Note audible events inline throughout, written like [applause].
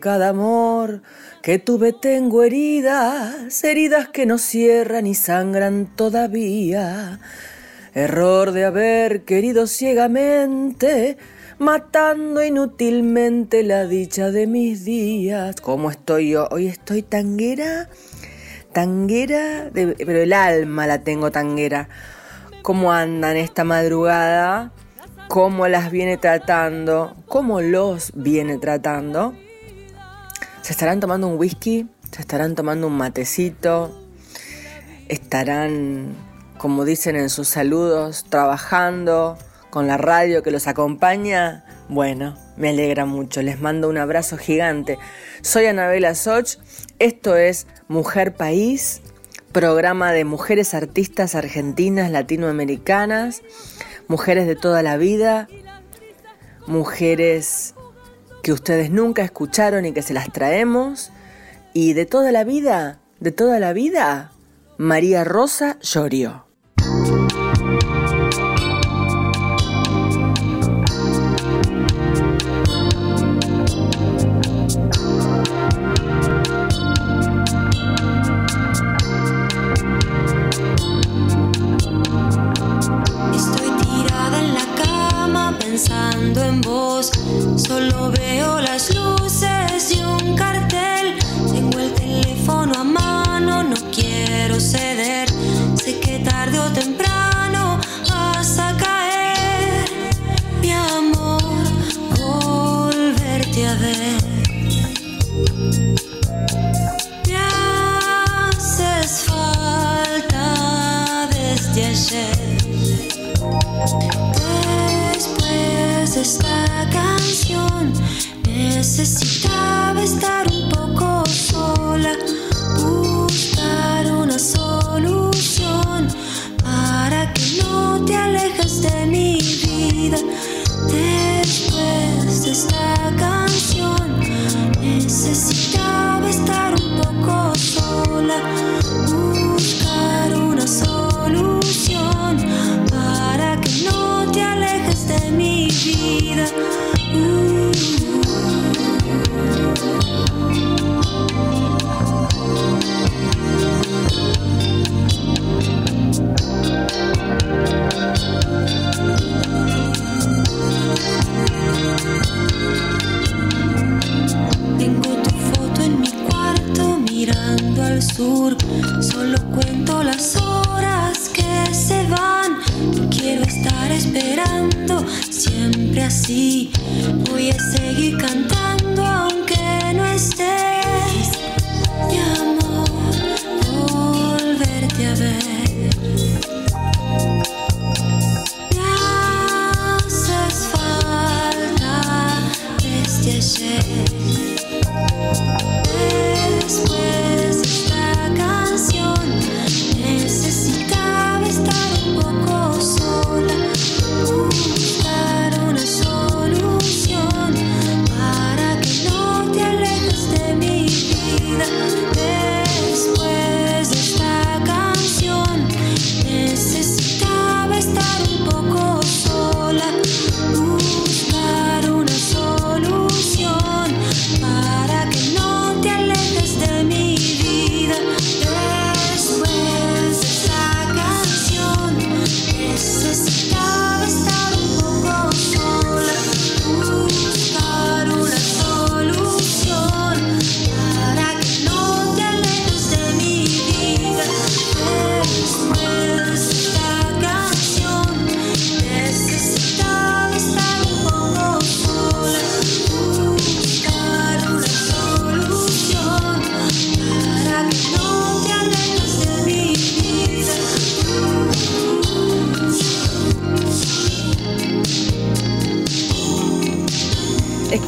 Cada amor que tuve tengo heridas, heridas que no cierran y sangran todavía. Error de haber querido ciegamente, matando inútilmente la dicha de mis días. ¿Cómo estoy yo? Hoy estoy tanguera, tanguera, pero el alma la tengo tanguera. ¿Cómo andan esta madrugada? ¿Cómo las viene tratando? ¿Cómo los viene tratando? ¿Se estarán tomando un whisky? ¿Se estarán tomando un matecito? ¿Estarán, como dicen en sus saludos, trabajando con la radio que los acompaña? Bueno, me alegra mucho. Les mando un abrazo gigante. Soy Anabela Soch. Esto es Mujer País, programa de mujeres artistas argentinas, latinoamericanas, mujeres de toda la vida, mujeres que ustedes nunca escucharon y que se las traemos. Y de toda la vida, de toda la vida, María Rosa Llorio. Necesitaba siempre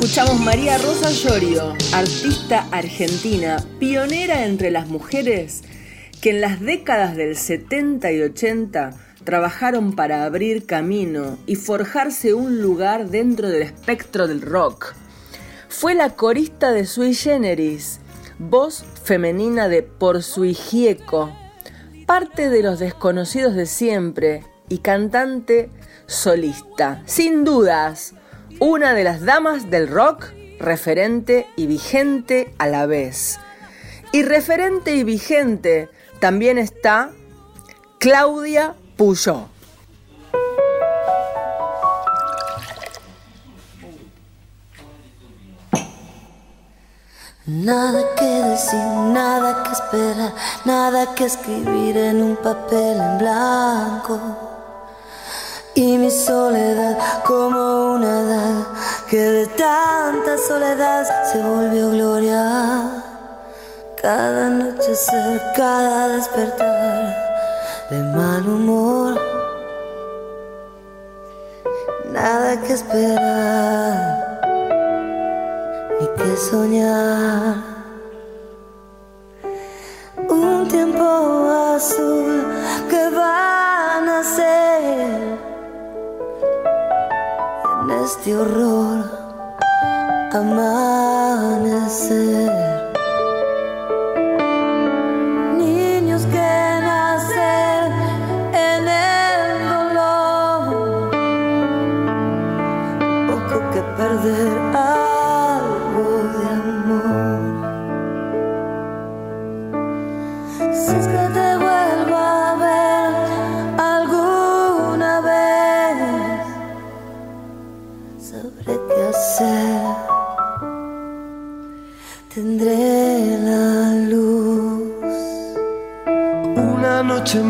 Escuchamos María Rosa Llorio, artista argentina, pionera entre las mujeres que en las décadas del 70 y 80 trabajaron para abrir camino y forjarse un lugar dentro del espectro del rock. Fue la corista de Sui Generis, voz femenina de Por su hijieco, parte de los desconocidos de siempre y cantante solista. Sin dudas, una de las damas del rock referente y vigente a la vez. Y referente y vigente también está Claudia Puyó. Nada que decir, nada que esperar, nada que escribir en un papel en blanco. Y mi soledad como una edad que de tanta soledad se volvió gloria. Cada anochecer, cada despertar de mal humor. Nada que esperar, ni que soñar. Un tiempo azul que va a este horror amanecer.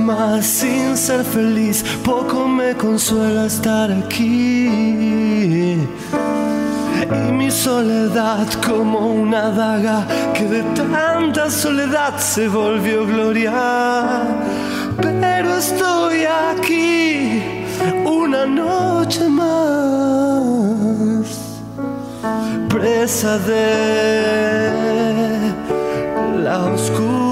Más sin ser feliz, poco me consuela estar aquí. Y mi soledad como una daga que de tanta soledad se volvió gloria. Pero estoy aquí una noche más, presa de la oscuridad.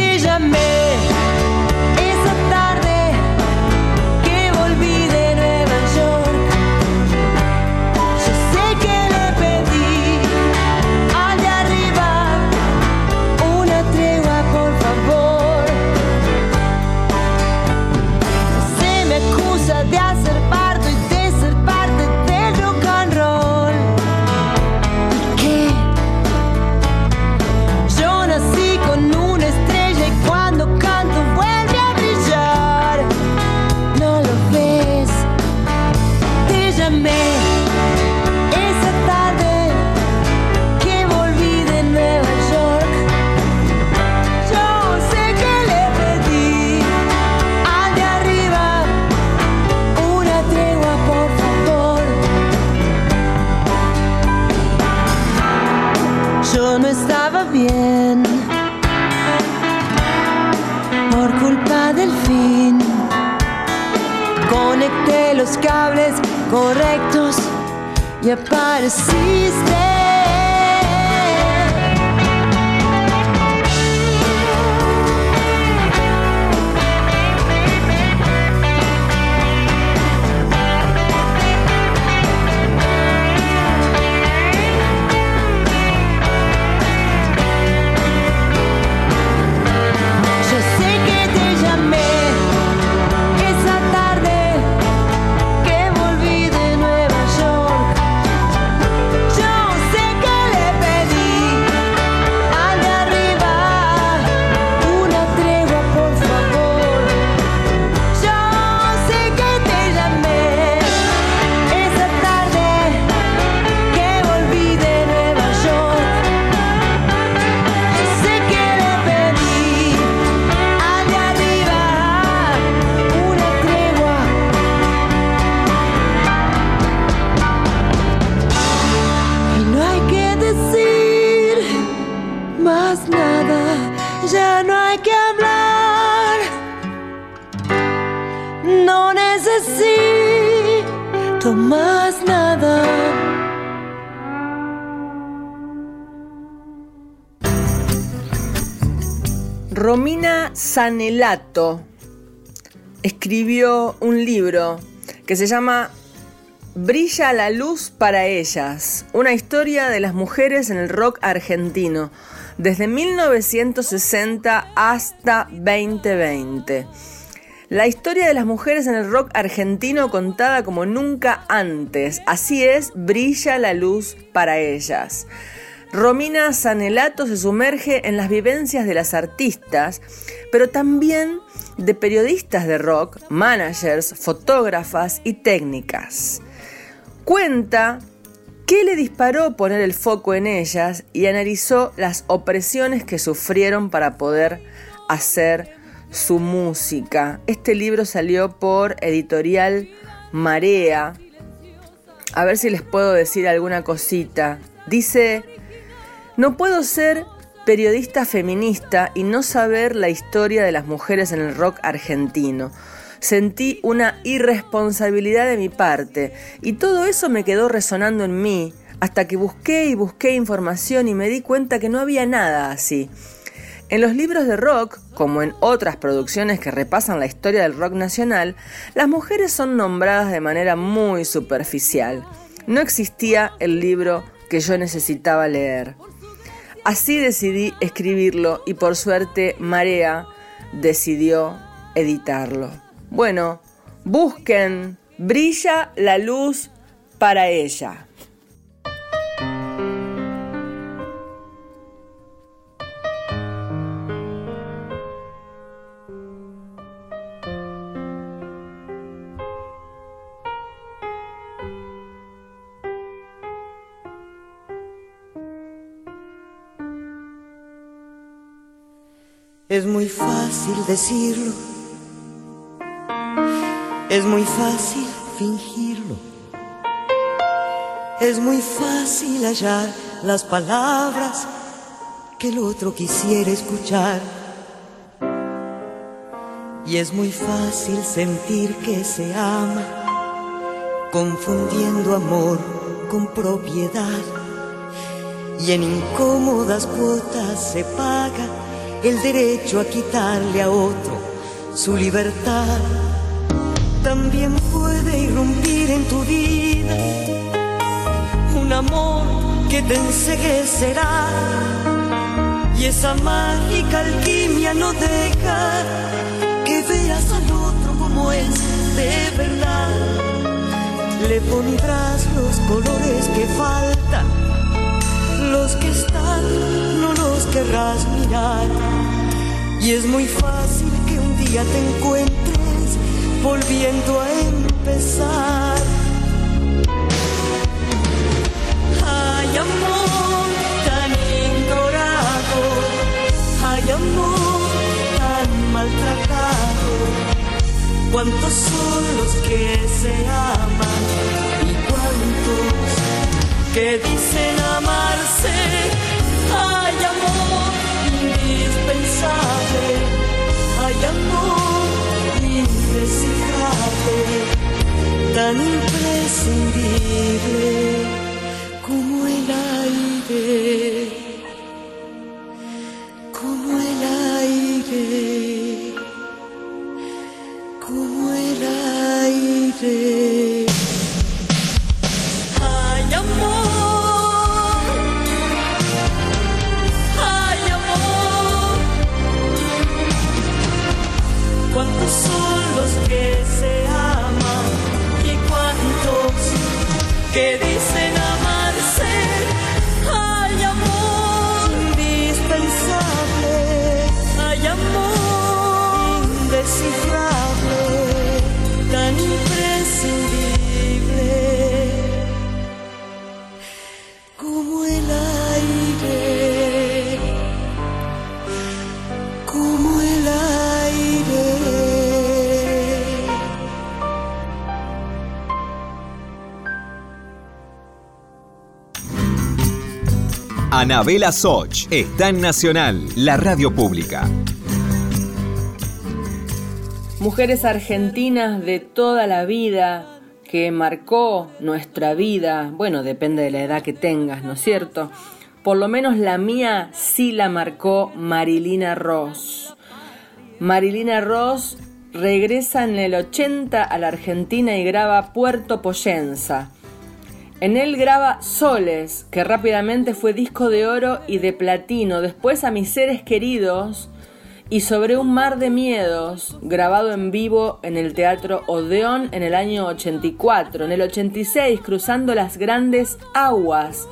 Yo sé correctos y apareciste. Sanelato escribió un libro que se llama Brilla la luz para ellas, una historia de las mujeres en el rock argentino, desde 1960 hasta 2020. La historia de las mujeres en el rock argentino contada como nunca antes, así es, brilla la luz para ellas. Romina Sanelato se sumerge en las vivencias de las artistas, pero también de periodistas de rock, managers, fotógrafas y técnicas. Cuenta qué le disparó poner el foco en ellas y analizó las opresiones que sufrieron para poder hacer su música. Este libro salió por editorial Marea. A ver si les puedo decir alguna cosita. Dice no puedo ser periodista feminista y no saber la historia de las mujeres en el rock argentino. Sentí una irresponsabilidad de mi parte y todo eso me quedó resonando en mí hasta que busqué y busqué información y me di cuenta que no había nada así. En los libros de rock, como en otras producciones que repasan la historia del rock nacional, las mujeres son nombradas de manera muy superficial. No existía el libro que yo necesitaba leer. Así decidí escribirlo y por suerte Marea decidió editarlo. Bueno, busquen, brilla la luz para ella. Es muy fácil decirlo, es muy fácil fingirlo, es muy fácil hallar las palabras que el otro quisiera escuchar. Y es muy fácil sentir que se ama, confundiendo amor con propiedad. Y en incómodas cuotas se paga el derecho a quitarle a otro su libertad. También puede irrumpir en tu vida un amor que te enseguecerá y esa mágica alquimia no deja que veas al otro como es de verdad. Le pondrás los colores que faltan, los que están querrás mirar. Y es muy fácil que un día te encuentres volviendo a empezar. Hay amor tan ignorado, hay amor tan maltratado. Cuántos son los que se aman y cuántos que dicen amarse Amor indispensable, hay amor indescifrable, tan imprescindible como el aire. Que dicen amarse? Hay amor indispensable, hay amor indescifrable, Anabela Soch está en Nacional, la radio pública. Mujeres argentinas de toda la vida que marcó nuestra vida, bueno, depende de la edad que tengas, ¿no es cierto? Por lo menos la mía sí la marcó Marilina Ross. Marilina Ross regresa en el 80 a la Argentina y graba Puerto Poyenza. En él graba Soles, que rápidamente fue disco de oro y de platino, después a Mis seres queridos y Sobre un mar de miedos, grabado en vivo en el Teatro Odeón en el año 84, en el 86 Cruzando las grandes aguas,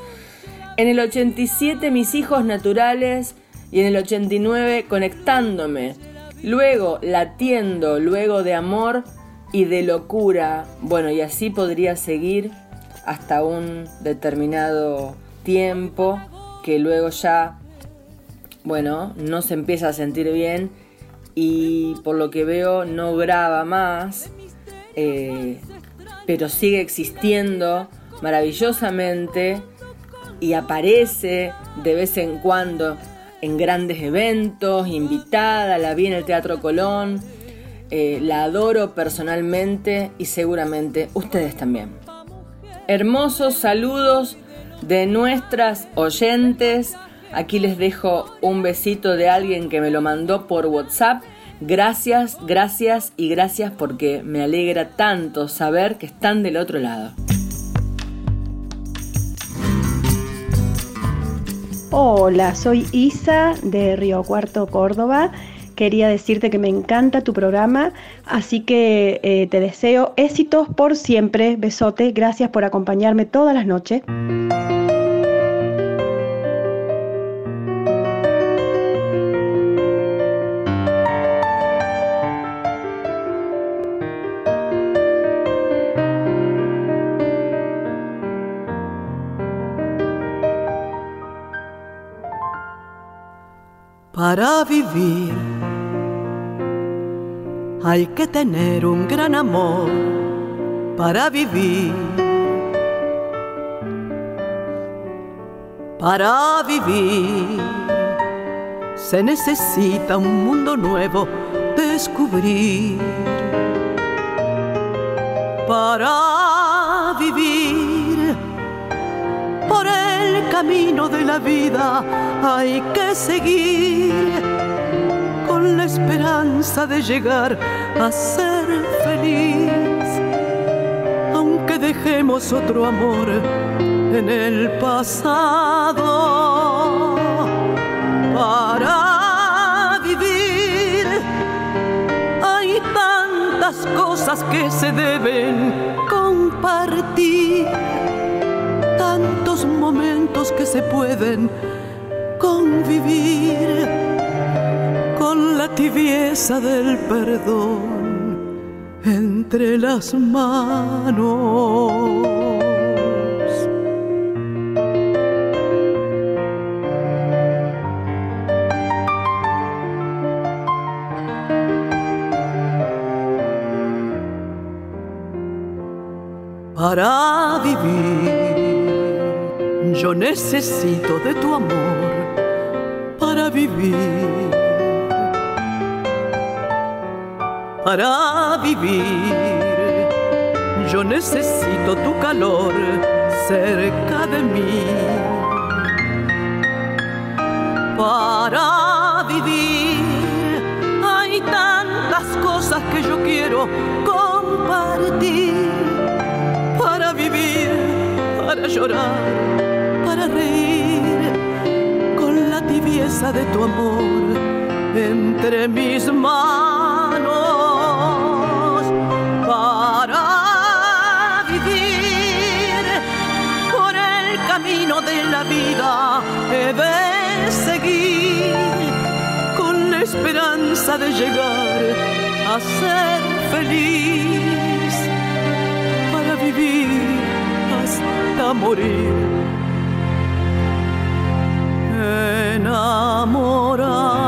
en el 87 Mis hijos naturales. Y en el 89 Conectándome, luego Latiendo, luego de amor y de locura, bueno y así podría seguir hasta un determinado tiempo que luego ya, bueno, no se empieza a sentir bien y por lo que veo no graba más, eh, pero sigue existiendo maravillosamente y aparece de vez en cuando en grandes eventos, invitada, la vi en el Teatro Colón, eh, la adoro personalmente y seguramente ustedes también hermosos saludos de nuestras oyentes. Aquí les dejo un besito de alguien que me lo mandó por WhatsApp. Gracias, gracias y gracias porque me alegra tanto saber que están del otro lado. Hola, soy Isa de Río Cuarto, Córdoba. Quería decirte que me encanta tu programa, así que eh, te deseo éxitos por siempre. Besote, gracias por acompañarme todas las noches. Para vivir hay que tener un gran amor para vivir. Para vivir se necesita un mundo nuevo descubrir. Para vivir por el camino de la vida hay que seguir esperanza de llegar a ser feliz, aunque dejemos otro amor en el pasado para vivir. Hay tantas cosas que se deben compartir, tantos momentos que se pueden convivir tibieza del perdón entre las manos. Para vivir Yo necesito de tu amor para vivir. Para vivir, yo necesito tu calor cerca de mí. Para vivir, hay tantas cosas que yo quiero compartir. Para vivir, para llorar, para reír, con la tibieza de tu amor entre mis manos. De llegar a ser feliz para vivir hasta morir. Enamorada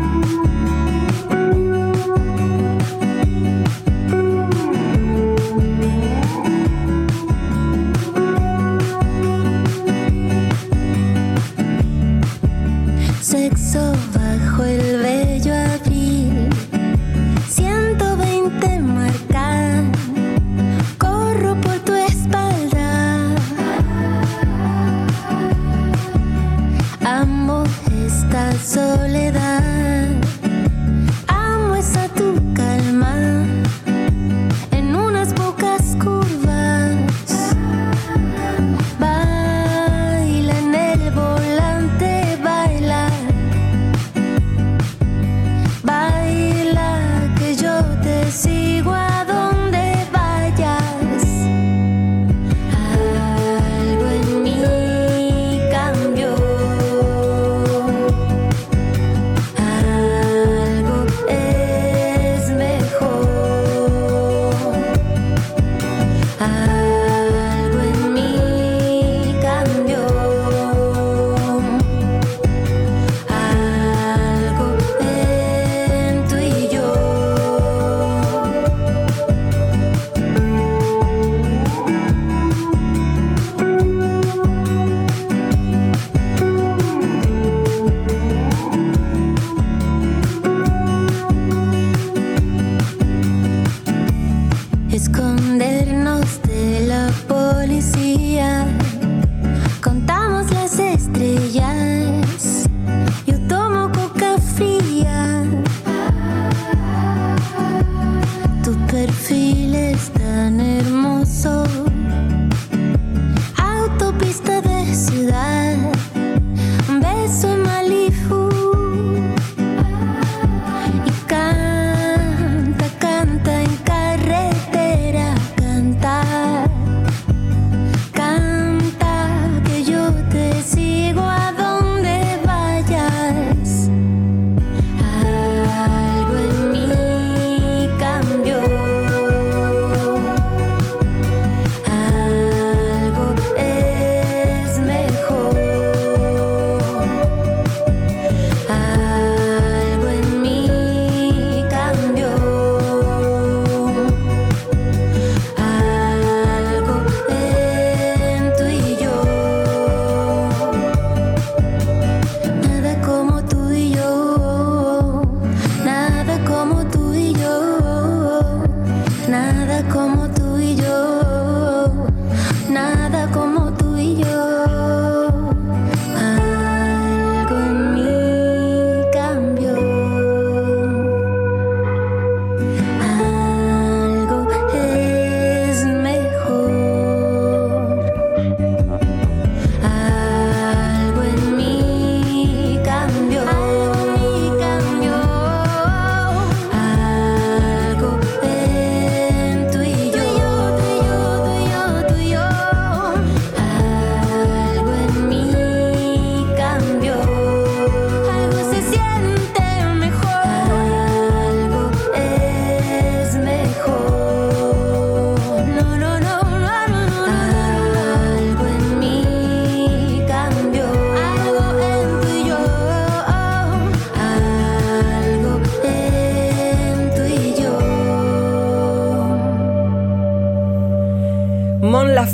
my leaves.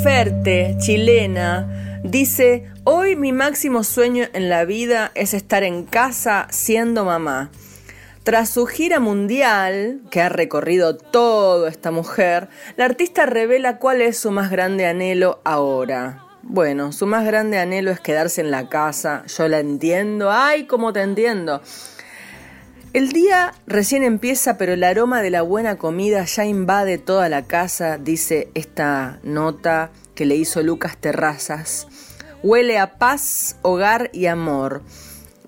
Laferte, chilena, dice, hoy mi máximo sueño en la vida es estar en casa siendo mamá. Tras su gira mundial, que ha recorrido toda esta mujer, la artista revela cuál es su más grande anhelo ahora. Bueno, su más grande anhelo es quedarse en la casa. Yo la entiendo. ¡Ay, cómo te entiendo! El día recién empieza, pero el aroma de la buena comida ya invade toda la casa, dice esta nota que le hizo Lucas Terrazas. Huele a paz, hogar y amor.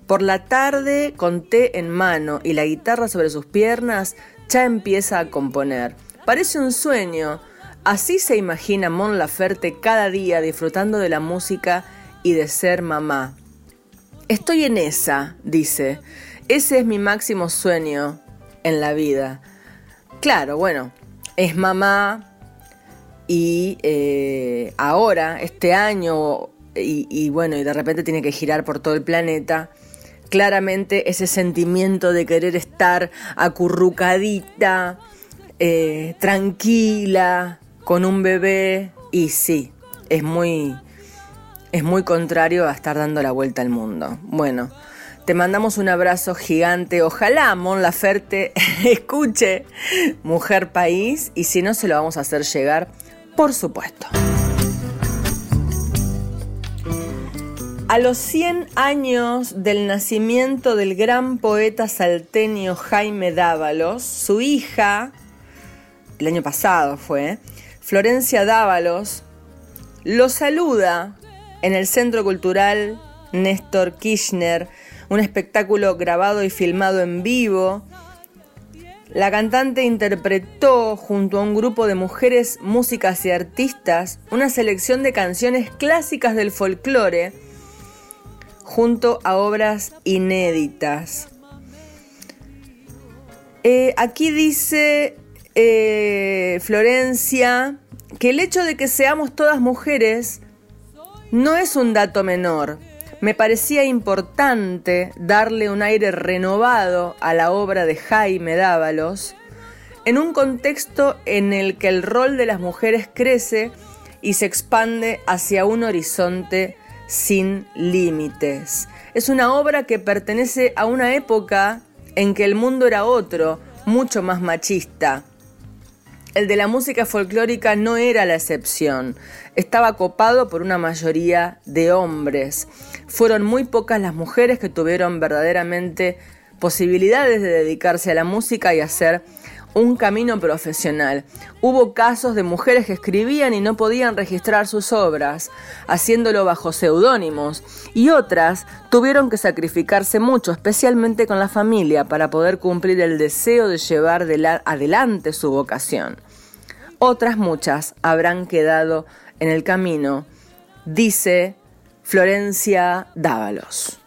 Por la tarde, con té en mano y la guitarra sobre sus piernas, ya empieza a componer. Parece un sueño. Así se imagina Mon Laferte cada día disfrutando de la música y de ser mamá. Estoy en esa, dice. Ese es mi máximo sueño en la vida. Claro, bueno, es mamá y eh, ahora, este año, y, bueno, y de repente tiene que girar por todo el planeta claramente ese sentimiento de querer estar acurrucadita, eh, tranquila, con un bebé, y sí, es muy, es muy contrario a estar dando la vuelta al mundo. Bueno, te mandamos un abrazo gigante. Ojalá Mon Laferte [laughs] escuche Mujer País y si no se lo vamos a hacer llegar, por supuesto. A los 100 años del nacimiento del gran poeta salteño Jaime Dávalos, su hija, el año pasado fue, Florencia Dávalos, lo saluda en el Centro Cultural Néstor Kirchner, un espectáculo grabado y filmado en vivo. La cantante interpretó junto a un grupo de mujeres, músicas y artistas una selección de canciones clásicas del folclore junto a obras inéditas. Eh, aquí dice eh, Florencia que el hecho de que seamos todas mujeres no es un dato menor. Me parecía importante darle un aire renovado a la obra de Jaime Dávalos en un contexto en el que el rol de las mujeres crece y se expande hacia un horizonte sin límites. Es una obra que pertenece a una época en que el mundo era otro, mucho más machista. El de la música folclórica no era la excepción. Estaba copado por una mayoría de hombres. Fueron muy pocas las mujeres que tuvieron verdaderamente posibilidades de dedicarse a la música y hacer un camino profesional. Hubo casos de mujeres que escribían y no podían registrar sus obras, haciéndolo bajo seudónimos, y otras tuvieron que sacrificarse mucho, especialmente con la familia, para poder cumplir el deseo de llevar adelante su vocación. Otras muchas habrán quedado en el camino, dice Florencia Dávalos.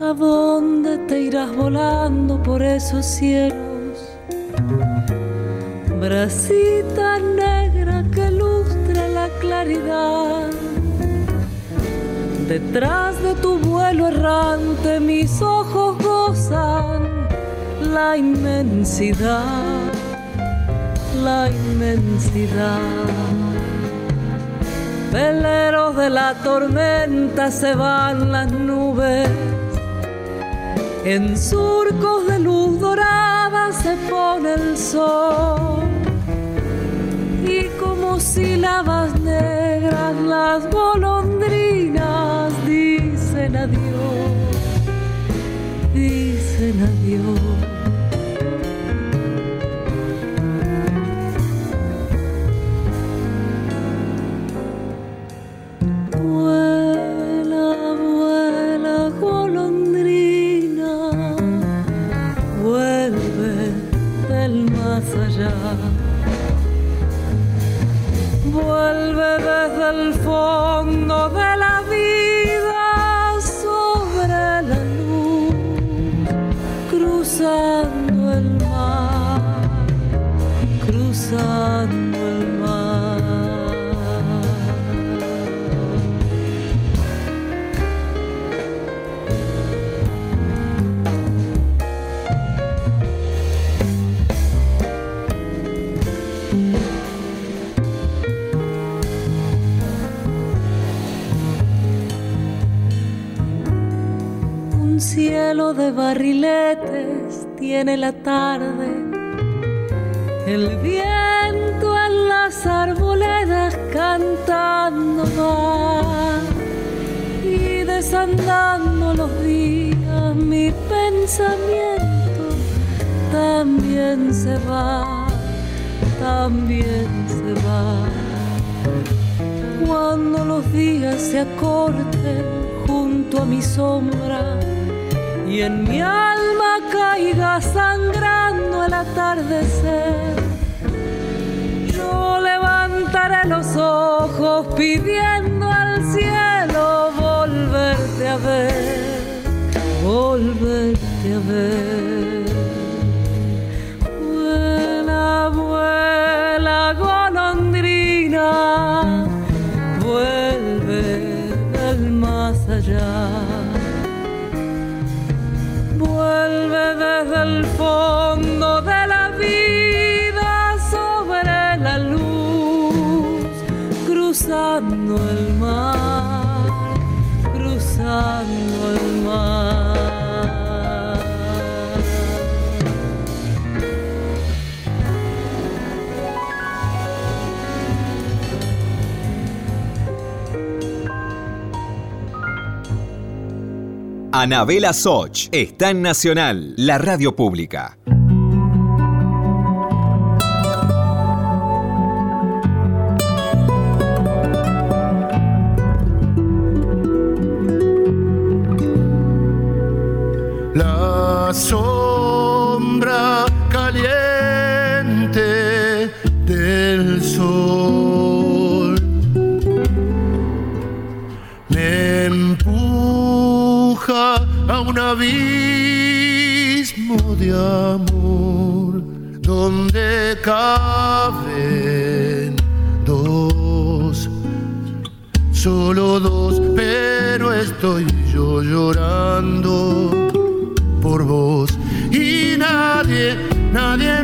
¿A dónde te irás volando por esos cielos? Bracita negra que lustra la claridad. Detrás de tu vuelo errante mis ojos gozan la inmensidad, la inmensidad. Veleros de la tormenta se van las nubes en surcos de luz dorada se pone el sol y como sílabas negras las golondrinas dicen adiós, dicen adiós. Vuelve desde el fondo de la vida Un cielo de barriletes tiene la tarde el bien las arboledas cantando va y desandando los días mi pensamiento también se va, también se va. Cuando los días se acorten junto a mi sombra y en mi alma caiga sangrando el atardecer. Los ojos pidiendo al cielo volverte a ver, volverte a ver. Vuela, vuela, golondrina, vuelve del más allá. Vuelve desde el fondo cruzando el mar, cruzando el mar. Anabela Soch está en Nacional, la radio pública. Abismo de amor donde caben dos, solo dos, pero estoy yo llorando por vos. Y nadie, nadie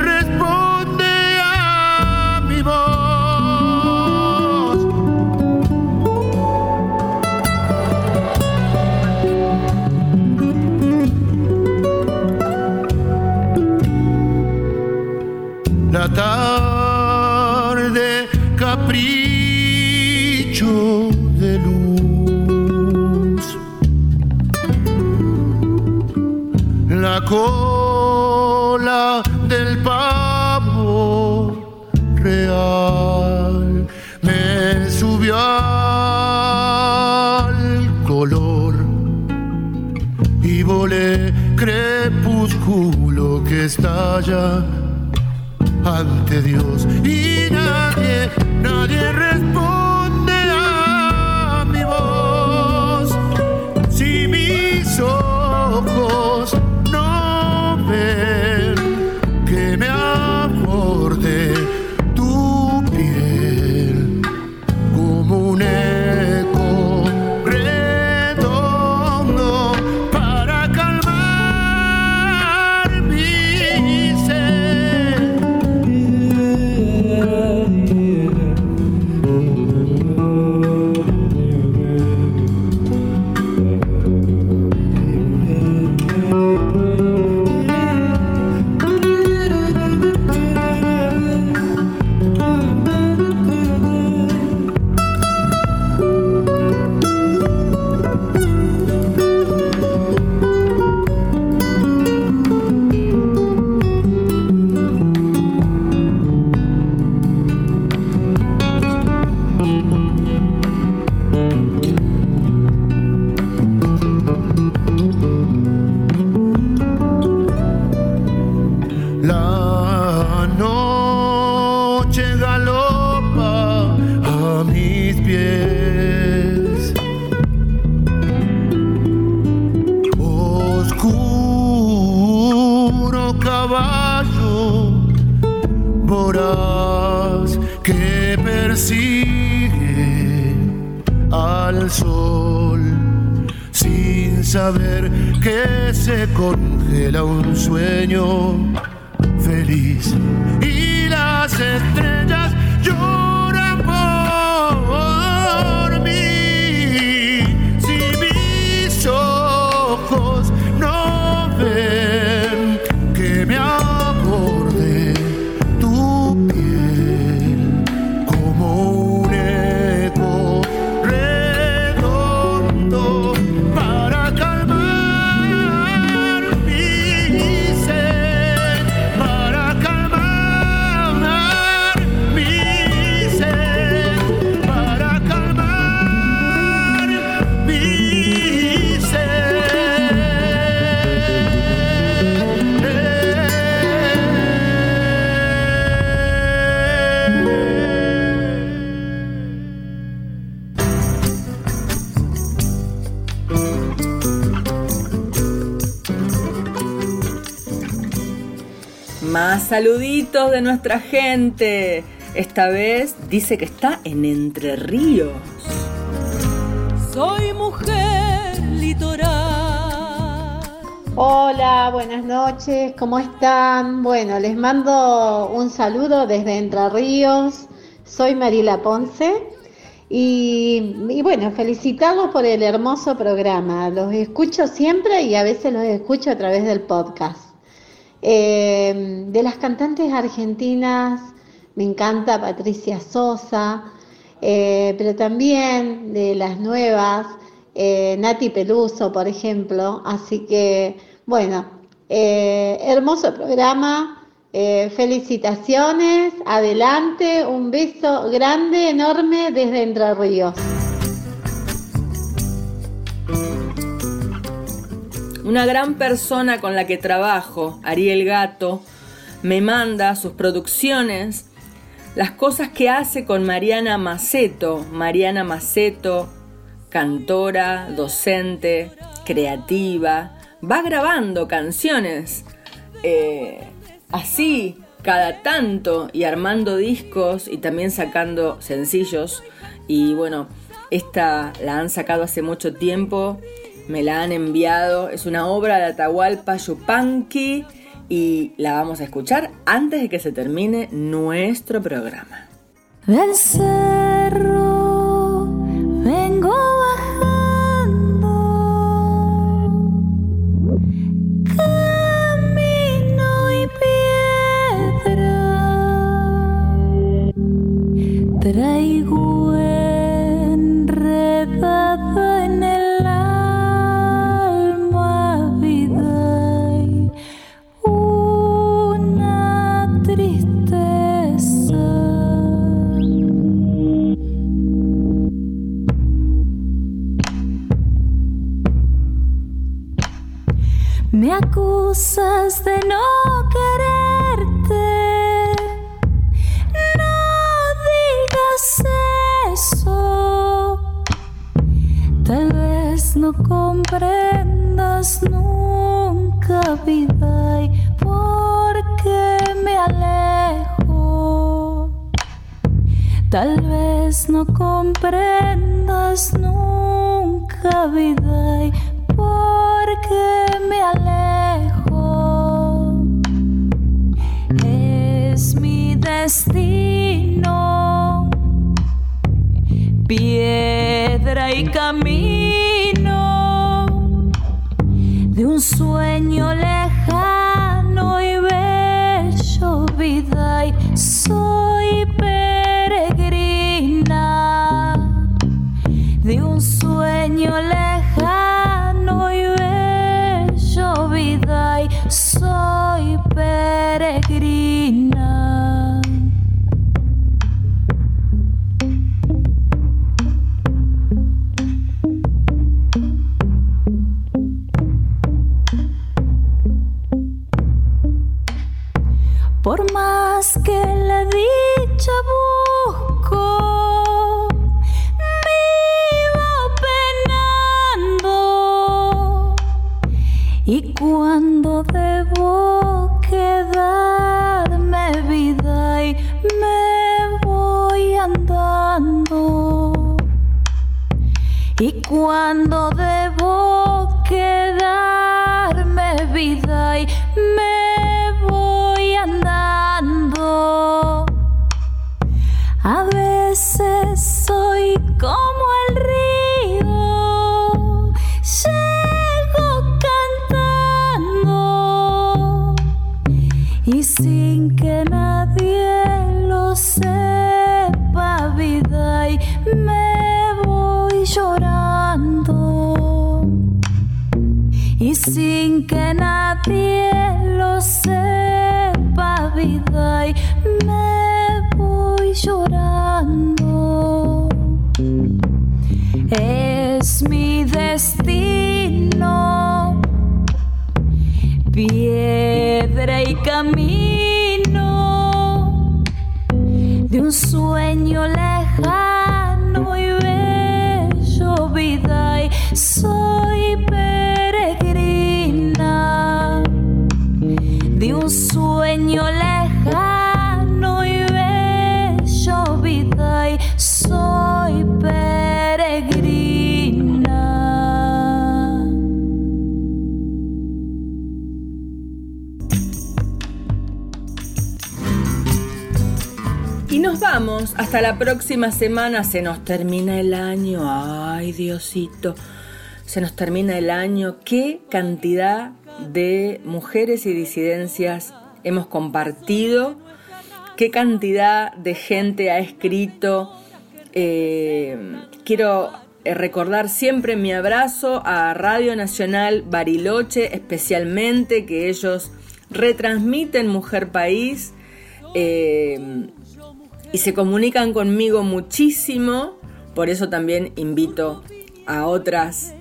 tarde capricho de luz. La cola del pavo real me subió al color y volé crepúsculo que estalla ante Dios persigue al sol sin saber que se congela un sueño feliz y las estrellas saluditos de nuestra gente. Esta vez dice que está en Entre Ríos. Soy mujer litoral. Hola, buenas noches, ¿cómo están? Bueno, les mando un saludo desde Entre Ríos. Soy Marila Ponce y, bueno, felicitarlos por el hermoso programa. Los escucho siempre y a veces los escucho a través del podcast. Eh, de las cantantes argentinas, me encanta Patricia Sosa, eh, pero también de las nuevas, eh, Nati Peluso, por ejemplo. Así que, bueno, hermoso programa. Eh, felicitaciones, adelante, un beso grande, enorme desde Entre Ríos. Una gran persona con la que trabajo, Ariel Gato, me manda sus producciones, las cosas que hace con Mariana Maceto. Mariana Maceto, cantora, docente, creativa, va grabando canciones. Eh, así cada tanto y armando discos y también sacando sencillos. Y bueno, esta la han sacado hace mucho tiempo, me la han enviado. Es una obra de Atahualpa Yupanqui y la vamos a escuchar antes de que se termine nuestro programa. Del cerro vengo traigo enredada acusas de no quererte. eso. Tal vez no comprendas nunca, vida, y porque me alejo. Tal vez no comprendas nunca, vida, y porque me alejo. Un sueño Por más que la dicha busco, vivo penando. Y cuando debo quedarme vida y me voy andando. Y cuando Hasta la próxima semana. Se nos termina el año. Ay, Diosito. Se nos termina el año. Qué cantidad de mujeres y disidencias hemos compartido. Qué cantidad de gente ha escrito. Eh, quiero eh, recordar siempre mi abrazo a Radio Nacional Bariloche, especialmente que ellos retransmiten Mujer País. Eh, y se comunican conmigo muchísimo, por eso también invito a otras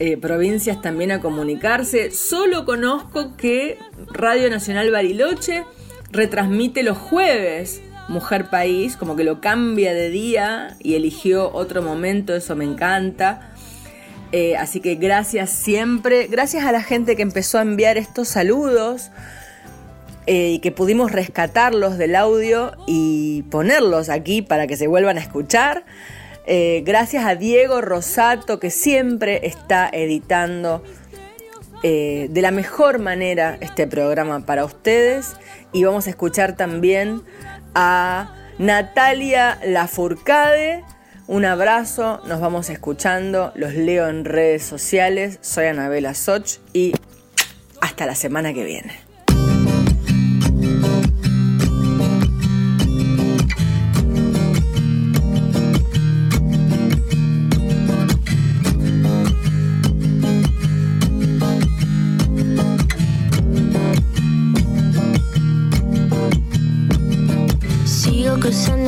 eh, provincias también a comunicarse. Solo conozco que Radio Nacional Bariloche retransmite los jueves Mujer País, como que lo cambia de día y eligió otro momento, eso me encanta. Eh, así que gracias siempre, gracias a la gente que empezó a enviar estos saludos eh, y que pudimos rescatarlos del audio y ponerlos aquí para que se vuelvan a escuchar. Eh, gracias a Diego Rosato que siempre está editando eh, de la mejor manera este programa para ustedes. Y vamos a escuchar también a Natalia Lafourcade. Un abrazo, nos vamos escuchando, los leo en redes sociales. Soy Anabela Soch y hasta la semana que viene.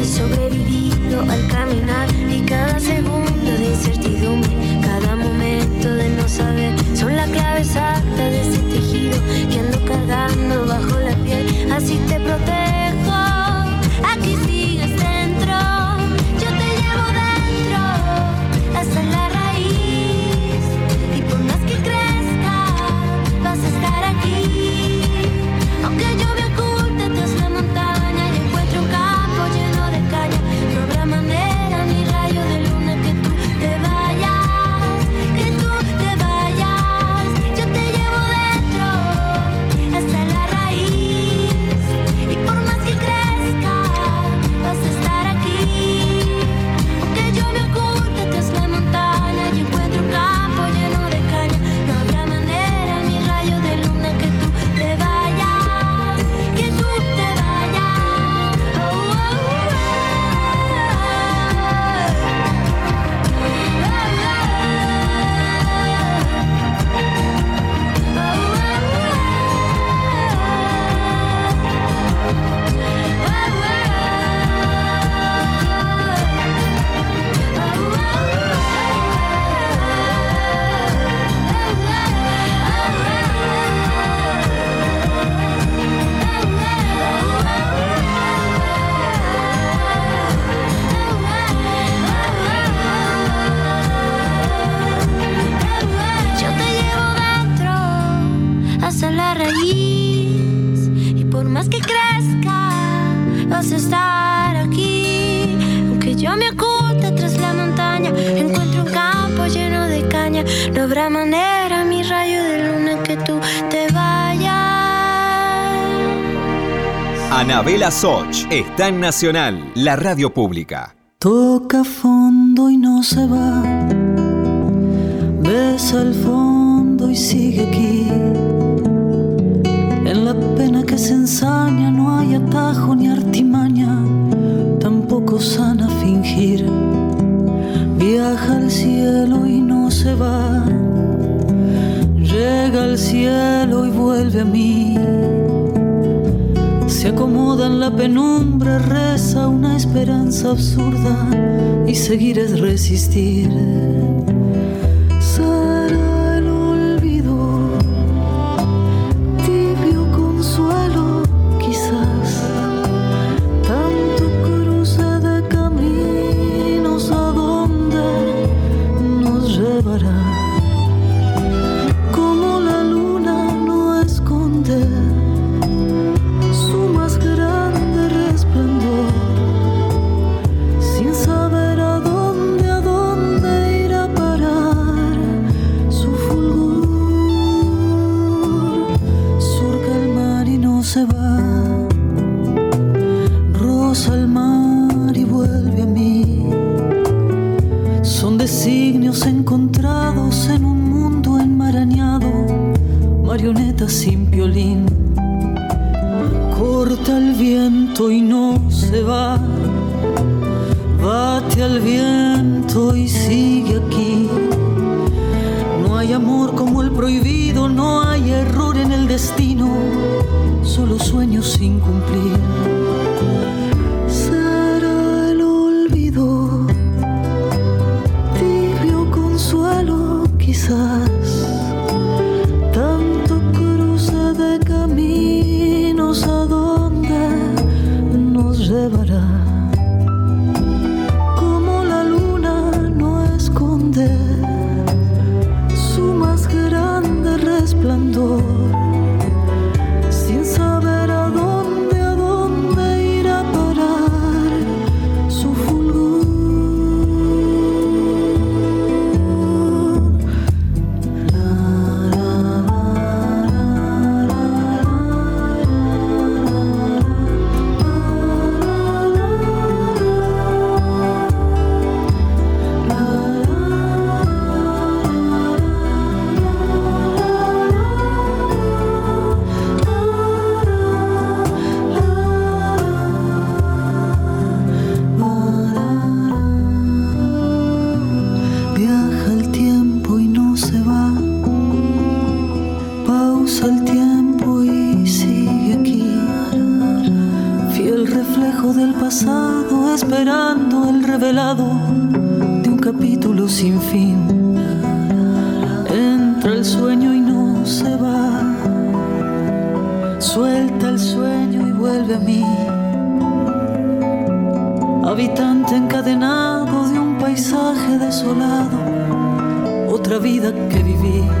y sobrevivido al caminar y cada segundo de incertidumbre, cada momento de no saber, son la clave exacta de ese tejido que ando cargando bajo la piel, así te protejo raíz y por más que crezca vas a estar aquí. Aunque yo me oculte tras la montaña, encuentro un campo lleno de caña. No habrá manera, mi rayo de luna, que tú te vayas. Anabela Soch está en Nacional, la radio pública. Toca fondo y no se va. Besa el fondo y sigue aquí Ensaña no hay atajo ni artimaña, tampoco sana fingir. Viaja al cielo y no se va. Llega al cielo y vuelve a mí. Se acomoda en la penumbra, reza una esperanza absurda y seguir es resistir. Designios encontrados en un mundo enmarañado, marionetas sin violín corta el viento y no se va. Bate al viento y sigue aquí. No hay amor como el prohibido, no hay error en el destino, solo sueños sin cumplir. 可 reflejo del pasado, esperando el revelado de un capítulo sin fin. Entra el sueño y no se va. Suelta el sueño y vuelve a mí. Habitante encadenado de un paisaje desolado, otra vida que viví.